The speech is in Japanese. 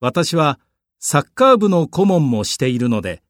私はサッカー部の顧問もしているので、